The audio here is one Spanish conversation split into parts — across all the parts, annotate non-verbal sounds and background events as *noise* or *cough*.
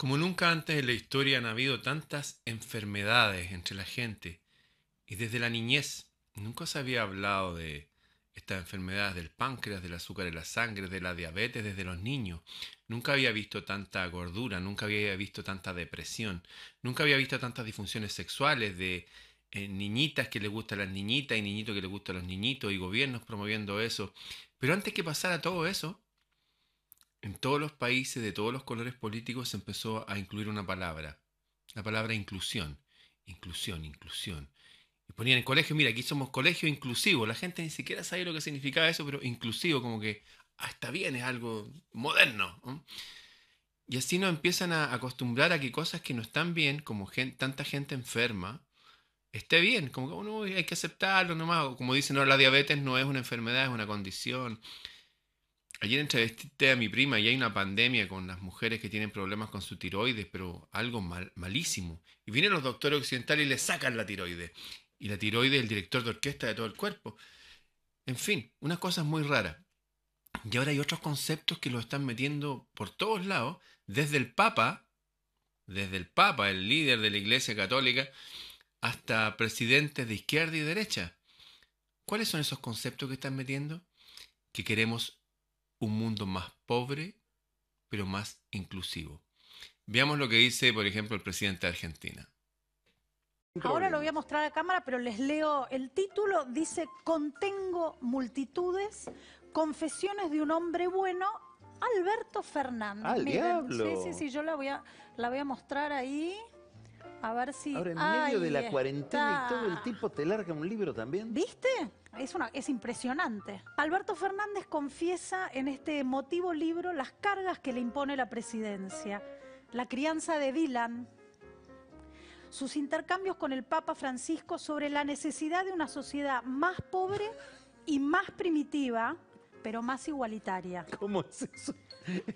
Como nunca antes en la historia han habido tantas enfermedades entre la gente y desde la niñez nunca se había hablado de estas enfermedades del páncreas, del azúcar en la sangre, de la diabetes desde los niños. Nunca había visto tanta gordura, nunca había visto tanta depresión, nunca había visto tantas disfunciones sexuales de eh, niñitas que le gustan las niñitas y niñitos que le gustan los niñitos y gobiernos promoviendo eso. Pero antes que pasara todo eso, en todos los países de todos los colores políticos se empezó a incluir una palabra, la palabra inclusión, inclusión, inclusión. Y ponían en colegio, mira, aquí somos colegio inclusivo. La gente ni siquiera sabía lo que significaba eso, pero inclusivo, como que, ah, está bien, es algo moderno. Y así nos empiezan a acostumbrar a que cosas que no están bien, como tanta gente enferma, esté bien, como que uno hay que aceptarlo nomás. Como dicen, no, la diabetes no es una enfermedad, es una condición. Ayer entrevisté a mi prima y hay una pandemia con las mujeres que tienen problemas con su tiroides, pero algo mal, malísimo. Y vienen los doctores occidentales y le sacan la tiroides. Y la tiroides es el director de orquesta de todo el cuerpo. En fin, unas cosas muy raras. Y ahora hay otros conceptos que lo están metiendo por todos lados, desde el Papa, desde el Papa, el líder de la Iglesia Católica, hasta presidentes de izquierda y derecha. ¿Cuáles son esos conceptos que están metiendo? Que queremos un mundo más pobre, pero más inclusivo. Veamos lo que dice, por ejemplo, el presidente de Argentina. Ahora lo voy a mostrar a cámara, pero les leo el título. Dice, contengo multitudes, confesiones de un hombre bueno, Alberto Fernández. ¡Al diablo! Sí, sí, sí, yo la voy a, la voy a mostrar ahí. A ver si. Ahora, en medio de la cuarentena y todo, el tipo te larga un libro también. ¿Viste? Es, una, es impresionante. Alberto Fernández confiesa en este emotivo libro las cargas que le impone la presidencia. La crianza de Dylan, sus intercambios con el Papa Francisco sobre la necesidad de una sociedad más pobre y más primitiva, pero más igualitaria. ¿Cómo es eso?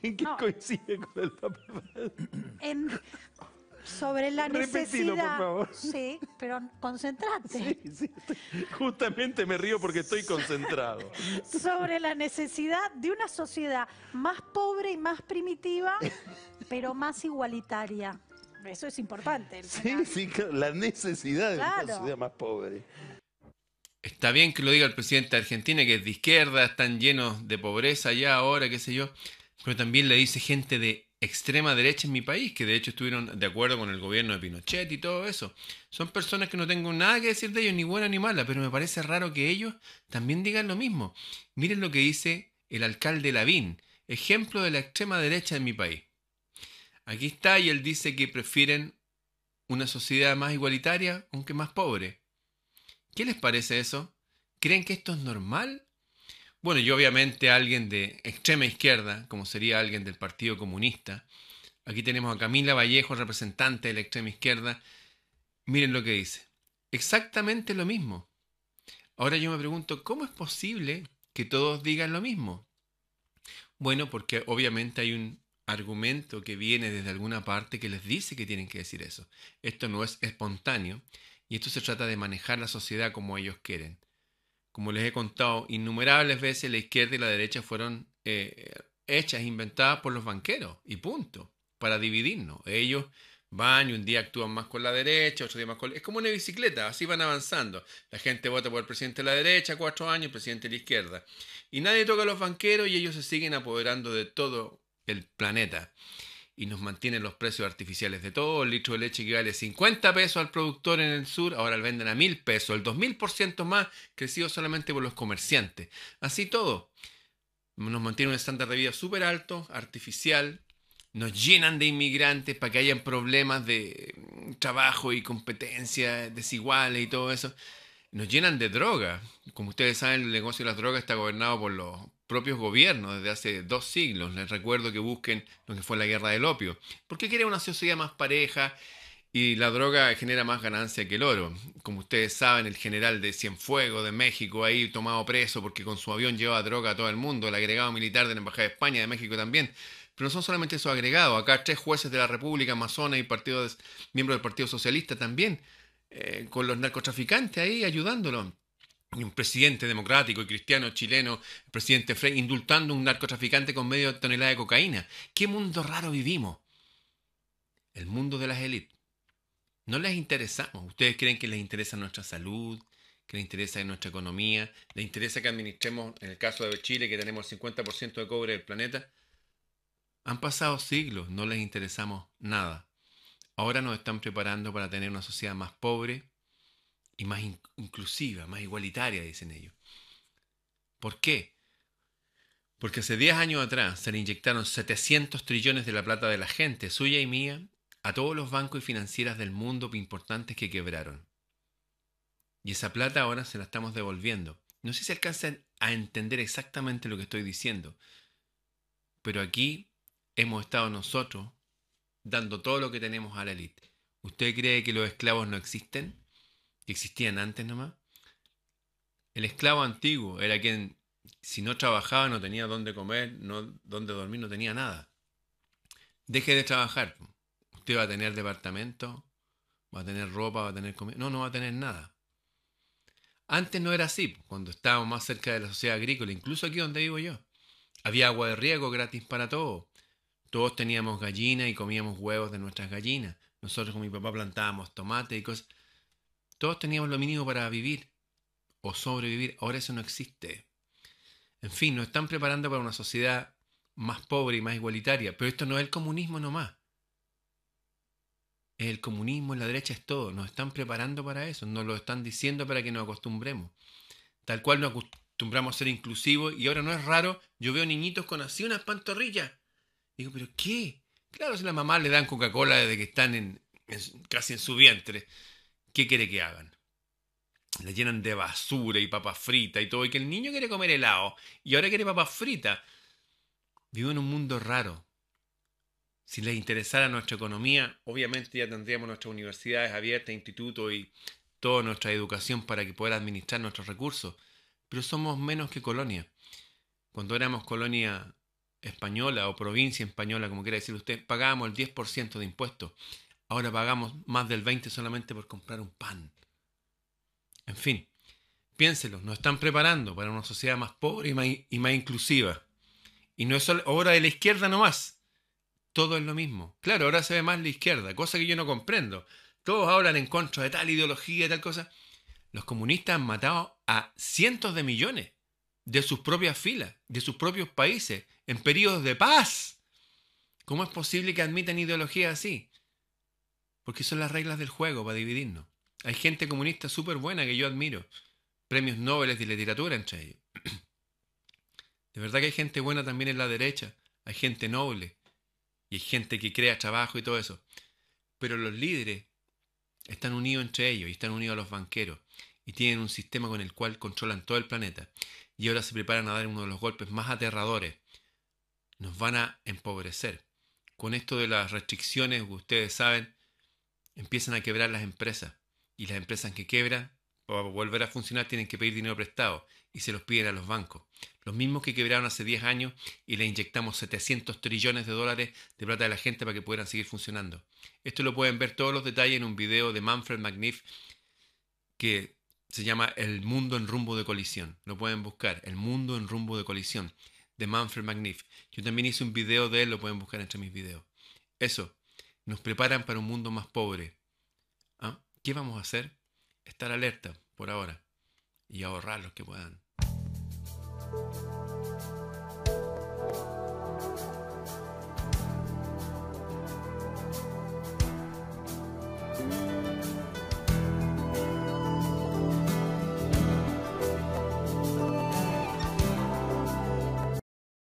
¿En qué coincide con el Papa Francisco? Sobre la necesidad. por favor. Sí, pero concentrate. Sí, sí, justamente me río porque estoy concentrado. sobre la necesidad de una sociedad más pobre y más primitiva, pero más igualitaria. Eso es importante. Sí, sí, la necesidad de una sociedad más pobre. Está bien que lo diga el presidente de Argentina, que es de izquierda, están llenos de pobreza ya ahora, qué sé yo, pero también le dice gente de extrema derecha en mi país, que de hecho estuvieron de acuerdo con el gobierno de Pinochet y todo eso. Son personas que no tengo nada que decir de ellos, ni buena ni mala, pero me parece raro que ellos también digan lo mismo. Miren lo que dice el alcalde Lavín, ejemplo de la extrema derecha en mi país. Aquí está y él dice que prefieren una sociedad más igualitaria, aunque más pobre. ¿Qué les parece eso? ¿Creen que esto es normal? Bueno, y obviamente alguien de extrema izquierda, como sería alguien del Partido Comunista. Aquí tenemos a Camila Vallejo, representante de la extrema izquierda. Miren lo que dice. Exactamente lo mismo. Ahora yo me pregunto, ¿cómo es posible que todos digan lo mismo? Bueno, porque obviamente hay un argumento que viene desde alguna parte que les dice que tienen que decir eso. Esto no es espontáneo y esto se trata de manejar la sociedad como ellos quieren. Como les he contado innumerables veces, la izquierda y la derecha fueron eh, hechas, inventadas por los banqueros, y punto, para dividirnos. Ellos van y un día actúan más con la derecha, otro día más con... Es como una bicicleta, así van avanzando. La gente vota por el presidente de la derecha cuatro años, el presidente de la izquierda. Y nadie toca a los banqueros y ellos se siguen apoderando de todo el planeta y nos mantienen los precios artificiales de todo. El litro de leche que vale 50 pesos al productor en el sur, ahora lo venden a 1000 pesos, el 2000% más crecido solamente por los comerciantes. Así todo. Nos mantiene un estándar de vida súper alto, artificial. Nos llenan de inmigrantes para que hayan problemas de trabajo y competencia desiguales y todo eso. Nos llenan de droga. Como ustedes saben, el negocio de las drogas está gobernado por los propios gobiernos desde hace dos siglos. Les recuerdo que busquen lo que fue la guerra del opio. Porque quieren una sociedad más pareja y la droga genera más ganancia que el oro. Como ustedes saben, el general de Cienfuegos de México ahí tomado preso porque con su avión llevaba droga a todo el mundo, el agregado militar de la Embajada de España, de México también. Pero no son solamente esos agregados. Acá tres jueces de la República, Amazonas y partidos, miembros del Partido Socialista también, eh, con los narcotraficantes ahí ayudándolos un presidente democrático y cristiano chileno, el presidente Frey, indultando a un narcotraficante con medio tonelada de cocaína. ¿Qué mundo raro vivimos? el mundo de las élites. No les interesamos. Ustedes creen que les interesa nuestra salud, que les interesa nuestra economía, les interesa que administremos, en el caso de Chile, que tenemos el 50% de cobre del planeta. Han pasado siglos, no les interesamos nada. Ahora nos están preparando para tener una sociedad más pobre y más inclusiva, más igualitaria, dicen ellos. ¿Por qué? Porque hace 10 años atrás se le inyectaron 700 trillones de la plata de la gente, suya y mía, a todos los bancos y financieras del mundo importantes que quebraron. Y esa plata ahora se la estamos devolviendo. No sé si alcanzan a entender exactamente lo que estoy diciendo, pero aquí hemos estado nosotros dando todo lo que tenemos a la élite. ¿Usted cree que los esclavos no existen? ¿Que existían antes nomás? El esclavo antiguo era quien, si no trabajaba, no tenía dónde comer, no dónde dormir, no tenía nada. Deje de trabajar. Usted va a tener departamento, va a tener ropa, va a tener comida. No, no va a tener nada. Antes no era así, cuando estábamos más cerca de la sociedad agrícola, incluso aquí donde vivo yo. Había agua de riego gratis para todos. Todos teníamos gallinas y comíamos huevos de nuestras gallinas. Nosotros con mi papá plantábamos tomate y cosas. Todos teníamos lo mínimo para vivir o sobrevivir. Ahora eso no existe. En fin, nos están preparando para una sociedad más pobre y más igualitaria. Pero esto no es el comunismo nomás. El comunismo, la derecha es todo. Nos están preparando para eso. Nos lo están diciendo para que nos acostumbremos. Tal cual nos acostumbramos a ser inclusivos. Y ahora no es raro. Yo veo niñitos con así unas pantorrillas Digo, ¿pero qué? Claro, si la mamá le dan Coca-Cola desde que están en, casi en su vientre, ¿qué quiere que hagan? Le llenan de basura y papas fritas y todo, y que el niño quiere comer helado y ahora quiere papas fritas. Vivo en un mundo raro. Si les interesara nuestra economía, obviamente ya tendríamos nuestras universidades abiertas, institutos y toda nuestra educación para que pueda administrar nuestros recursos. Pero somos menos que colonia. Cuando éramos colonia española o provincia española, como quiera decir usted, pagábamos el 10% de impuestos. Ahora pagamos más del 20% solamente por comprar un pan. En fin, piénselo, nos están preparando para una sociedad más pobre y más, inclusiva. Y no es obra de la izquierda nomás. Todo es lo mismo. Claro, ahora se ve más la izquierda, cosa que yo no comprendo. Todos hablan en contra de tal ideología y tal cosa. Los comunistas han matado a cientos de millones de sus propias filas, de sus propios países, en periodos de paz. ¿Cómo es posible que admitan ideologías así? Porque son las reglas del juego para dividirnos. Hay gente comunista súper buena que yo admiro. Premios Nobel de literatura entre ellos. *clears throat* De verdad que hay gente buena también en la derecha. Hay gente noble. Y hay gente que crea trabajo y todo eso. Pero los líderes están unidos entre ellos y están unidos a los banqueros. Y tienen un sistema con el cual controlan todo el planeta. Y ahora se preparan a dar uno de los golpes más aterradores nos van a empobrecer. Con esto de las restricciones, ustedes saben, empiezan a quebrar las empresas. Y las empresas que quebran, para volver a funcionar, tienen que pedir dinero prestado y se los piden a los bancos. Los mismos que quebraron hace 10 años y le inyectamos 700 trillones de dólares de plata de la gente para que puedan seguir funcionando. Esto lo pueden ver todos los detalles en un video de Manfred McNiff que se llama El mundo en rumbo de colisión. Lo pueden buscar, El mundo en rumbo de colisión de Manfred McNiff. Yo también hice un video de él, lo pueden buscar entre mis videos. Eso, nos preparan para un mundo más pobre. ¿Ah? ¿Qué vamos a hacer? Estar alerta por ahora y ahorrar los que puedan.